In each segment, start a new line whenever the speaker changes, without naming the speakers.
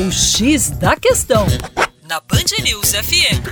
O X da Questão, na Band News FM.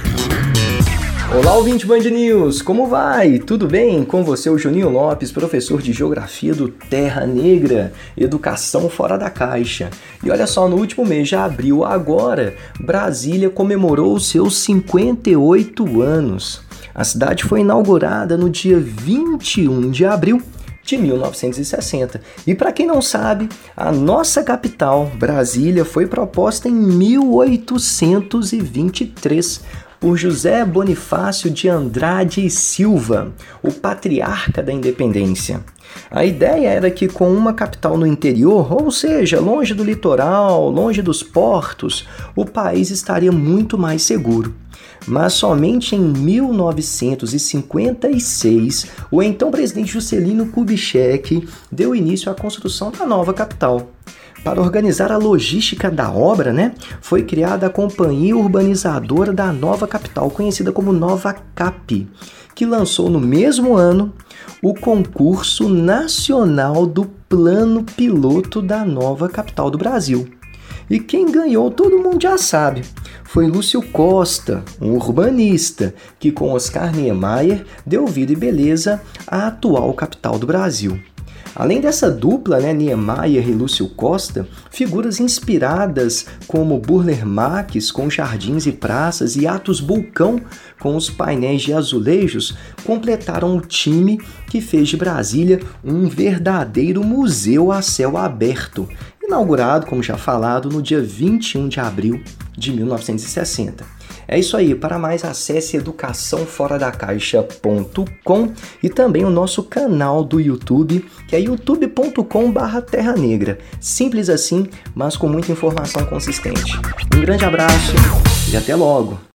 Olá, ouvinte Band News, como vai? Tudo bem? Com você, o Juninho Lopes, professor de Geografia do Terra Negra, Educação Fora da Caixa. E olha só, no último mês de abril, agora, Brasília comemorou seus 58 anos. A cidade foi inaugurada no dia 21 de abril de 1960. E para quem não sabe, a nossa capital, Brasília, foi proposta em 1823 por José Bonifácio de Andrade e Silva, o patriarca da independência. A ideia era que, com uma capital no interior, ou seja, longe do litoral, longe dos portos, o país estaria muito mais seguro. Mas somente em 1956, o então presidente Juscelino Kubitschek deu início à construção da nova capital. Para organizar a logística da obra, né, foi criada a Companhia Urbanizadora da Nova Capital, conhecida como Nova Cap, que lançou no mesmo ano o concurso nacional do Plano Piloto da Nova Capital do Brasil. E quem ganhou, todo mundo já sabe. Foi Lúcio Costa, um urbanista, que com Oscar Niemeyer deu vida e beleza à atual capital do Brasil. Além dessa dupla, né, Niemeyer e Lúcio Costa, figuras inspiradas como Burler Marx com jardins e praças e Atos Bulcão com os painéis de azulejos completaram o time que fez de Brasília um verdadeiro museu a céu aberto, inaugurado, como já falado, no dia 21 de abril de 1960. É isso aí, para mais acesse educaçãoforadacaixa.com e também o nosso canal do YouTube, que é youtube.com/terra negra. Simples assim, mas com muita informação consistente. Um grande abraço e até logo.